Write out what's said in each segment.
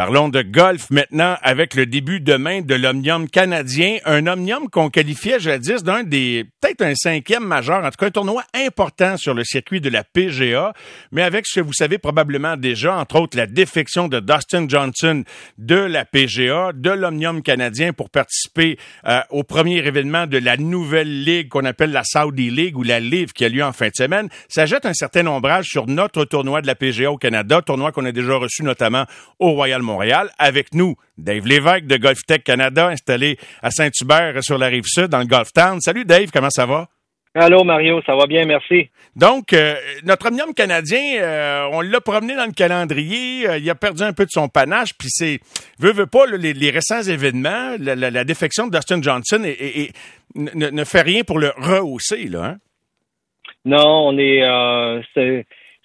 Parlons de golf maintenant avec le début demain de l'Omnium canadien, un Omnium qu'on qualifiait jadis d'un des, peut-être un cinquième majeur, en tout cas un tournoi important sur le circuit de la PGA, mais avec ce que vous savez probablement déjà, entre autres la défection de Dustin Johnson de la PGA, de l'Omnium canadien pour participer euh, au premier événement de la nouvelle ligue qu'on appelle la Saudi League ou la LIV qui a lieu en fin de semaine. Ça jette un certain ombrage sur notre tournoi de la PGA au Canada, tournoi qu'on a déjà reçu notamment au Royal Montréal. Avec nous, Dave Lévesque de Golf Tech Canada, installé à Saint-Hubert sur la rive sud, dans le Golf Town. Salut Dave, comment ça va? Allô Mario, ça va bien, merci. Donc, euh, notre omnium canadien, euh, on l'a promené dans le calendrier, euh, il a perdu un peu de son panache, puis c'est, veut, veut pas, les, récents événements, la, défection de Dustin Johnson et, ne, fait rien pour le rehausser, là. Hein? Non, on est,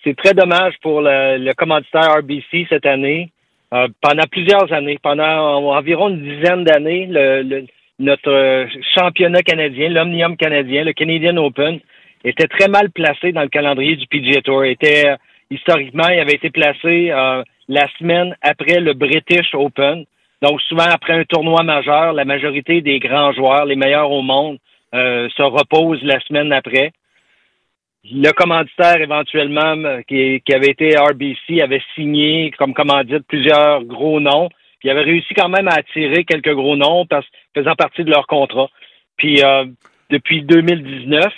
c'est très dommage pour le, le commanditaire RBC cette année. Euh, pendant plusieurs années, pendant environ une dizaine d'années, le, notre championnat canadien, l'Omnium canadien, le Canadian Open, était très mal placé dans le calendrier du PGA Tour. Était historiquement, il avait été placé euh, la semaine après le British Open. Donc souvent après un tournoi majeur, la majorité des grands joueurs, les meilleurs au monde, euh, se reposent la semaine après le commanditaire éventuellement qui, avait été RBC avait signé comme commandite plusieurs gros noms. Puis avait réussi quand même à attirer quelques gros noms parce faisant partie de leur contrat. Puis euh, depuis 2019,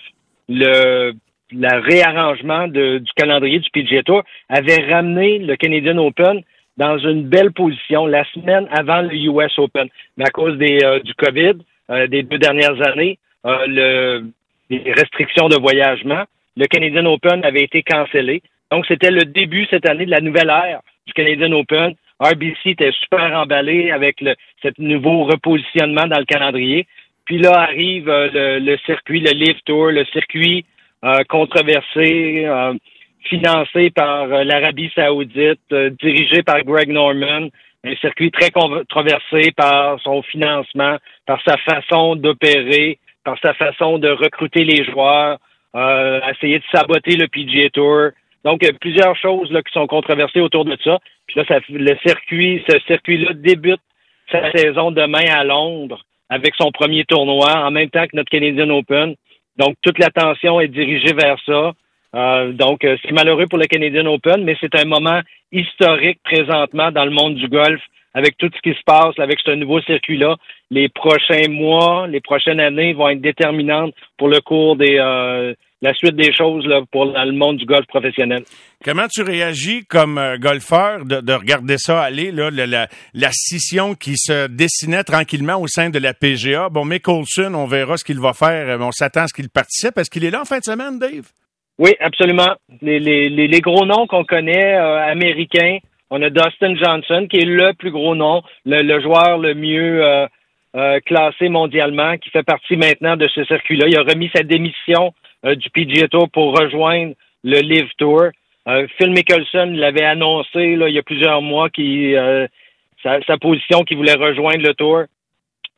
le le réarrangement du calendrier du PGA Tour avait ramené le Canadian Open dans une belle position la semaine avant le US Open. Mais à cause des, euh, du COVID euh, des deux dernières années, le, les restrictions de voyagement, le Canadian Open avait été cancellé. Donc, c'était le début cette année de la nouvelle ère du Canadian Open. RBC était super emballé avec le, ce nouveau repositionnement dans le calendrier. Puis là arrive euh, le, circuit, le Live Tour, le circuit euh, controversé, euh, financé par l'Arabie saoudite, dirigé par Greg Norman, un circuit très controversé par son financement, par sa façon d'opérer, par sa façon de recruter les joueurs, euh, essayer de saboter le PGA Tour. Donc, il y a plusieurs choses là, qui sont controversées autour de ça. Puis là, ça, le circuit, ce circuit-là débute sa saison demain à Londres avec son premier tournoi en même temps que notre Canadian Open. Donc, toute l'attention est dirigée vers ça. Euh, donc, euh, c'est malheureux pour le Canadian Open, mais c'est un moment historique présentement dans le monde du golf avec tout ce qui se passe, avec ce nouveau circuit-là. Les prochains mois, les prochaines années vont être déterminantes pour le cours des, euh, la suite des choses là, pour le monde du golf professionnel. Comment tu réagis comme euh, golfeur de, regarder ça aller, là, la, la, scission qui se dessinait tranquillement au sein de la PGA? Bon, Mick Olson, on verra ce qu'il va faire. On s'attend à ce qu'il participe. Est-ce qu'il est là en fin de semaine, Dave? Oui, absolument. Les, les, les gros noms qu'on connaît, euh, américains, on a Dustin Johnson, qui est le plus gros nom, le, joueur le mieux euh, classé mondialement, qui fait partie maintenant de ce circuit-là. Il a remis sa démission euh, du PGA Tour pour rejoindre le Live Tour. Euh, Phil Mickelson l'avait annoncé là, il y a plusieurs mois qui euh, sa, sa, position qu'il voulait rejoindre le Tour,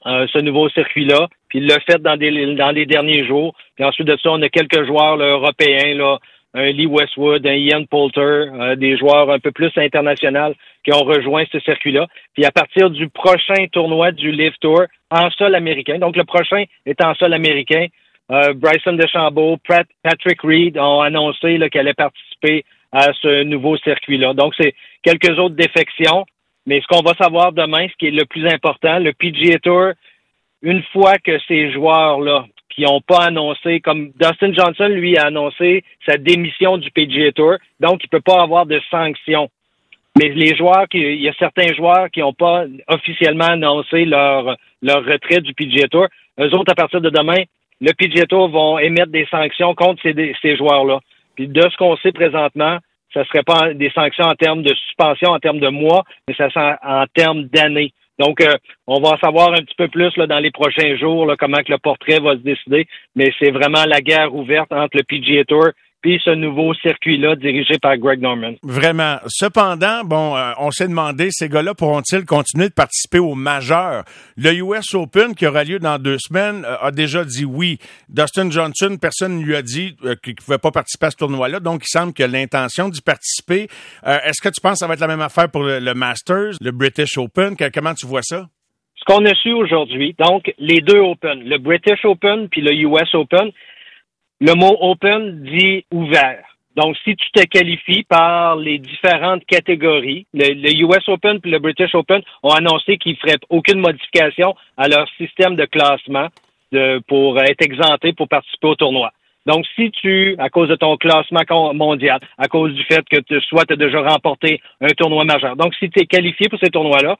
ce nouveau circuit-là. Puis il l'a fait dans, des, dans les derniers jours. Puis ensuite de ça, on a quelques joueurs là, européens, là, un Lee Westwood, un Ian Poulter, des joueurs un peu plus internationaux qui ont rejoint ce circuit-là. Puis à partir du prochain tournoi du Live Tour en sol américain, donc le prochain est en sol américain, euh, Bryson DeChambeau, Patrick Reed ont annoncé qu'elle allait participer à ce nouveau circuit-là. Donc, c'est quelques autres défections. Mais ce qu'on va savoir demain, ce qui est le plus important, le PGA Tour, une fois que ces joueurs-là, qui n'ont pas annoncé, comme Dustin Johnson, lui, a annoncé sa démission du PGA Tour, donc il ne peut pas avoir de sanctions. Mais les joueurs, il y a certains joueurs qui n'ont pas officiellement annoncé leur, leur retrait du PGA Tour. Eux autres, à partir de demain, le PGA Tour vont émettre des sanctions contre ces, ces joueurs-là. Puis de ce qu'on sait présentement, ça serait pas des sanctions en termes de suspension, en termes de mois, mais ça serait en, termes d'années. Donc, euh, on va savoir un petit peu plus dans les prochains jours, comment que le portrait va se décider. Mais c'est vraiment la guerre ouverte entre le PGA Tour puis ce nouveau circuit-là dirigé par Greg Norman. Vraiment. Cependant, bon, euh, on s'est demandé, ces gars-là pourront-ils continuer de participer au majeur? Le US Open, qui aura lieu dans deux semaines, euh, a déjà dit oui. Dustin Johnson, personne ne lui a dit euh, qu'il ne pouvait pas participer à ce tournoi-là, donc il semble qu'il a l'intention d'y participer. Est-ce que tu penses que ça va être la même affaire pour le, Masters, le British Open? comment tu vois ça? Ce qu'on a su aujourd'hui, donc les deux Open, le British Open puis le US Open, le mot open dit ouvert. Donc, si tu te qualifies par les différentes catégories, le, US Open et le British Open ont annoncé qu'ils feraient aucune modification à leur système de classement de, pour être exemptés pour participer au tournoi. Donc, si tu, à cause de ton classement mondial, à cause du fait que tu, soit tu as déjà remporté un tournoi majeur, donc si tu es qualifié pour ces tournois-là,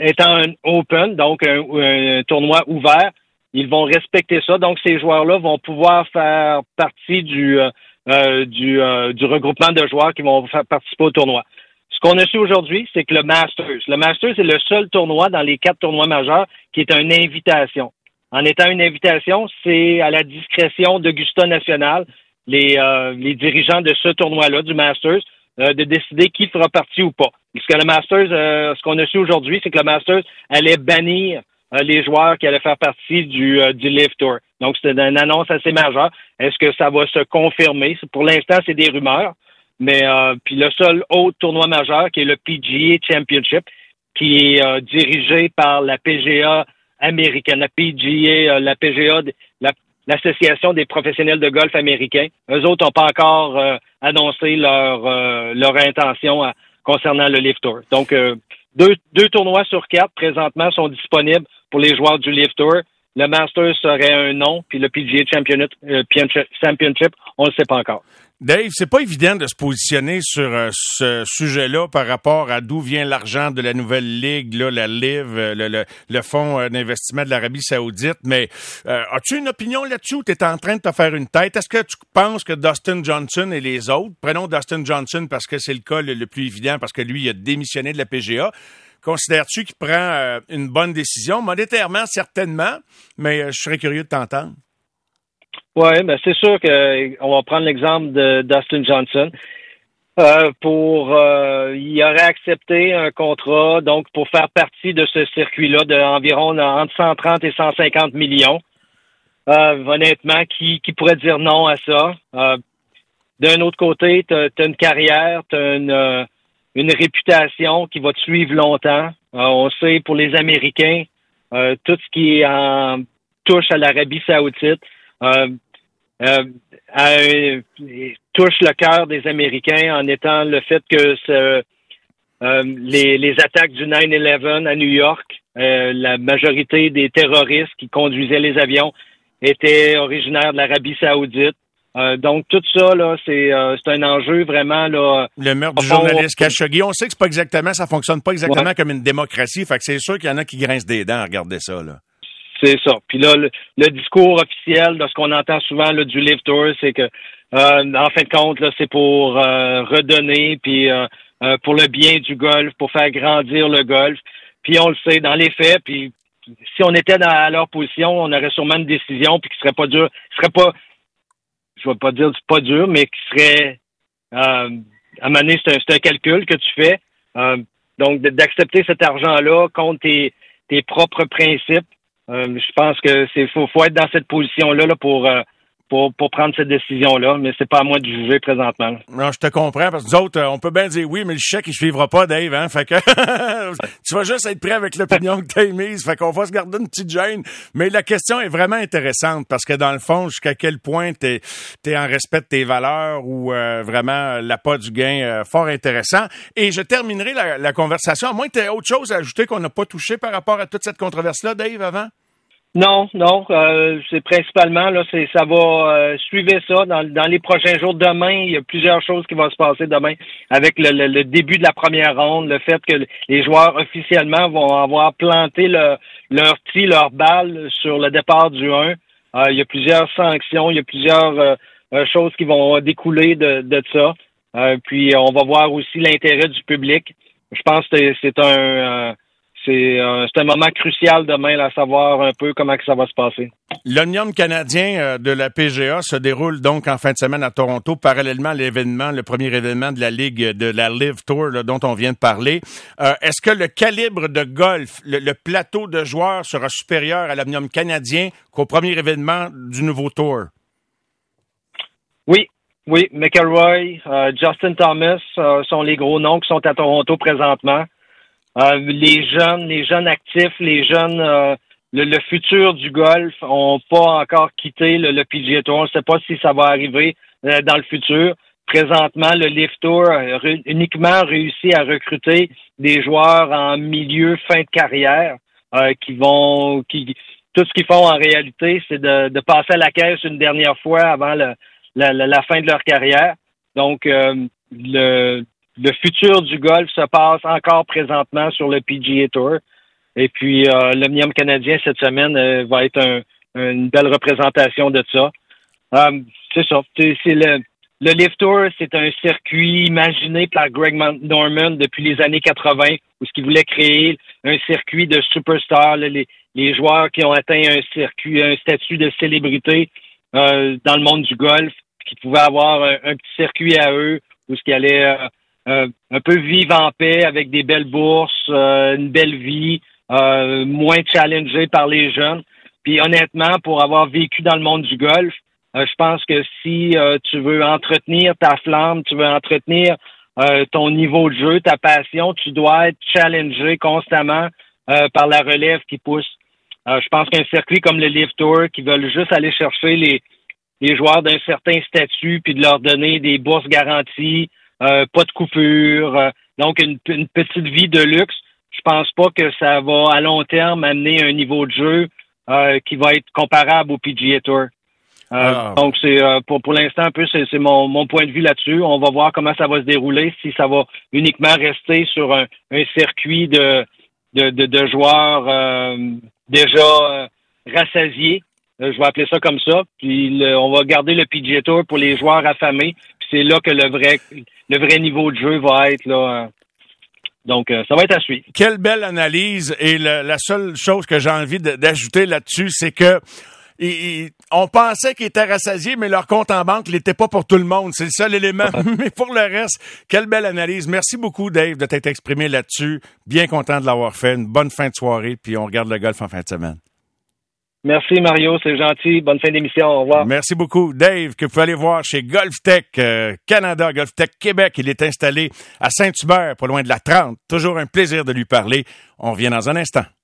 étant un open, donc un tournoi ouvert, ils vont respecter ça. Donc, ces joueurs-là vont pouvoir faire partie du, euh, euh, euh, du regroupement de joueurs qui vont faire participer au tournoi. Ce qu'on a su aujourd'hui, c'est que le Masters, le Masters est le seul tournoi dans les quatre tournois majeurs qui est une invitation. En étant une invitation, c'est à la discrétion d'Augusta National, les, les dirigeants de ce tournoi-là, du Masters, de décider qui fera partie ou pas. Ce que le Masters, ce qu'on a su aujourd'hui, c'est que le Masters allait bannir les joueurs qui allaient faire partie du, euh, du Live Tour. Donc, c'était une annonce assez majeure. Est-ce que ça va se confirmer? Pour l'instant, c'est des rumeurs. Mais euh, puis le seul autre tournoi majeur, qui est le PGA Championship, qui est dirigé par la PGA américaine, la PGA, la PGA, l'Association des professionnels de golf américains. Eux autres n'ont pas encore annoncé leur leur intention concernant le Live Tour. Donc deux, deux tournois sur quatre présentement sont disponibles pour les joueurs du Live Tour. Le Masters serait un nom, puis le PGA euh, Championship, on ne le sait pas encore. Dave, c'est pas évident de se positionner sur euh, ce sujet-là par rapport à d'où vient l'argent de la nouvelle ligue, là, la LIV, euh, le, fonds d'investissement de l'Arabie Saoudite. Mais as-tu une opinion là-dessus ou tu en train de te faire une tête? Est-ce que tu penses que Dustin Johnson et les autres, prenons Dustin Johnson parce que c'est le cas le, le, plus évident, parce que lui, il a démissionné de la PGA, Considères-tu qu'il prend euh, une bonne décision? Monétairement, certainement, mais euh, je serais curieux de t'entendre. Oui, ben c'est sûr qu'on euh, va prendre l'exemple de Dustin Johnson. pour il aurait accepté un contrat donc pour faire partie de ce circuit-là d'environ entre 130 et 150 millions. honnêtement, qui, qui pourrait dire non à ça? D'un autre côté, tu as, une carrière, tu as une, une réputation qui va te suivre longtemps. Euh, on sait pour les Américains, euh, tout ce qui en touche à l'Arabie saoudite euh, touche le cœur des Américains en étant le fait que les, attaques du 9-11 à New York, la majorité des terroristes qui conduisaient les avions étaient originaires de l'Arabie saoudite. Euh, donc tout ça là, c'est euh, c'est un enjeu vraiment là. Le meurtre du journaliste Khashoggi, on sait que c'est pas exactement, ça fonctionne pas exactement comme une démocratie. Fait que c'est sûr qu'il y en a qui grincent des dents à regarder ça là. C'est ça. Puis là, le, discours officiel de ce qu'on entend souvent là, du Live Tour, c'est que euh, en fin de compte là, c'est pour redonner puis pour le bien du golf, pour faire grandir le golf. Puis on le sait dans les faits. Puis si on était dans à leur position, on aurait sûrement une décision puis qui serait pas dur, serait pas je vais pas dire c'est pas dur, mais qui serait euh, à un moment donné, c'est un, calcul que tu fais. Euh, donc, d'accepter cet argent-là contre tes, tes propres principes, euh, je pense que c'est faut, faut être dans cette position-là là, pour euh, pour, prendre cette décision-là, mais c'est pas à moi de juger présentement. Non, je te comprends, parce que nous autres, euh, on peut bien dire oui, mais le chèque, il suivra pas, Dave, hein, fait que tu vas juste être prêt avec l'opinion que t'as émise, fait qu'on va se garder une petite gêne. Mais la question est vraiment intéressante, parce que dans le fond, jusqu'à quel point t'es es en respect de tes valeurs ou euh, vraiment l'appât du gain euh, fort intéressant. Et je terminerai la, la conversation, à moins que tu autre chose à ajouter qu'on n'a pas touché par rapport à toute cette controverse-là, Dave, avant? Non, non, euh, c'est principalement là, c'est ça va euh, suivre ça dans, dans les prochains jours. Demain, il y a plusieurs choses qui vont se passer demain avec le, le, début de la première ronde, le fait que les joueurs officiellement vont avoir planté le, leur tir, leur balle sur le départ du 1. Euh, il y a plusieurs sanctions, il y a plusieurs euh, choses qui vont découler de, de ça. puis on va voir aussi l'intérêt du public. Je pense que c'est un euh, c'est un moment crucial demain, à savoir un peu comment que ça va se passer. L'Omnium canadien euh, de la PGA se déroule donc en fin de semaine à Toronto, parallèlement à l'événement, le premier événement de la Ligue de la Live Tour dont on vient de parler. Euh, est-ce que le calibre de golf, le, plateau de joueurs sera supérieur à l'Omnium canadien qu'au premier événement du nouveau Tour? Oui, oui. McElroy, euh, Justin Thomas sont les gros noms qui sont à Toronto présentement. Les jeunes, les jeunes actifs, les jeunes le, futur du golf n'ont pas encore quitté le, le PGA Tour. On ne sait pas si ça va arriver euh, dans le futur. Présentement, le Lift Tour uniquement réussi à recruter des joueurs en milieu fin de carrière euh, qui vont qui tout ce qu'ils font en réalité, c'est de, de, passer à la caisse une dernière fois avant le, la, la, fin de leur carrière. Donc euh, le, le futur du golf se passe encore présentement sur le PGA Tour. Et puis, euh, l'Omnium canadien cette semaine euh, va être une belle représentation de ça. Euh, c'est ça. C'est le, le Lift Tour, c'est un circuit imaginé par Greg Norman depuis les années 80, où ce qu'il voulait créer un circuit de superstars, les, les joueurs qui ont atteint un circuit, un statut de célébrité euh, dans le monde du golf, qui pouvaient avoir un, petit circuit à eux, où ce qui allait un peu vivre en paix avec des belles bourses, une belle vie, euh, moins challengé par les jeunes. Puis honnêtement, pour avoir vécu dans le monde du golf, euh, je pense que si euh, tu veux entretenir ta flamme, tu veux entretenir ton niveau de jeu, ta passion, tu dois être challengé constamment par la relève qui pousse. je pense qu'un circuit comme le Live Tour, qui veulent juste aller chercher les, les joueurs d'un certain statut, puis de leur donner des bourses garanties, pas de coupure, donc une, une petite vie de luxe, je pense pas que ça va à long terme amener un niveau de jeu euh, qui va être comparable au PGA Tour. Euh, ah. Donc c'est euh, pour pour l'instant un peu c'est mon, mon point de vue là-dessus. On va voir comment ça va se dérouler, si ça va uniquement rester sur un, un circuit de de, de, de joueurs déjà rassasiés. je vais appeler ça comme ça. Puis on va garder le PGA Tour pour les joueurs affamés. C'est là que le vrai le vrai niveau de jeu va être là donc, euh, ça va être à suivre. Quelle belle analyse. Et la seule chose que j'ai envie d'ajouter là-dessus, c'est que on pensait qu'ils étaient rassasiés, mais leur compte en banque n'était pas pour tout le monde. C'est le seul élément. mais pour le reste, quelle belle analyse. Merci beaucoup, Dave, de t'être exprimé là-dessus. Bien content de l'avoir fait. Une bonne fin de soirée, puis on regarde le golf en fin de semaine. Merci Mario, c'est gentil. Bonne fin d'émission. Au revoir. Merci beaucoup. Dave, que vous pouvez aller voir chez GolfTech euh, Canada, GolfTech Québec. Il est installé à Saint-Hubert, pas loin de la 30. Toujours un plaisir de lui parler. On revient dans un instant.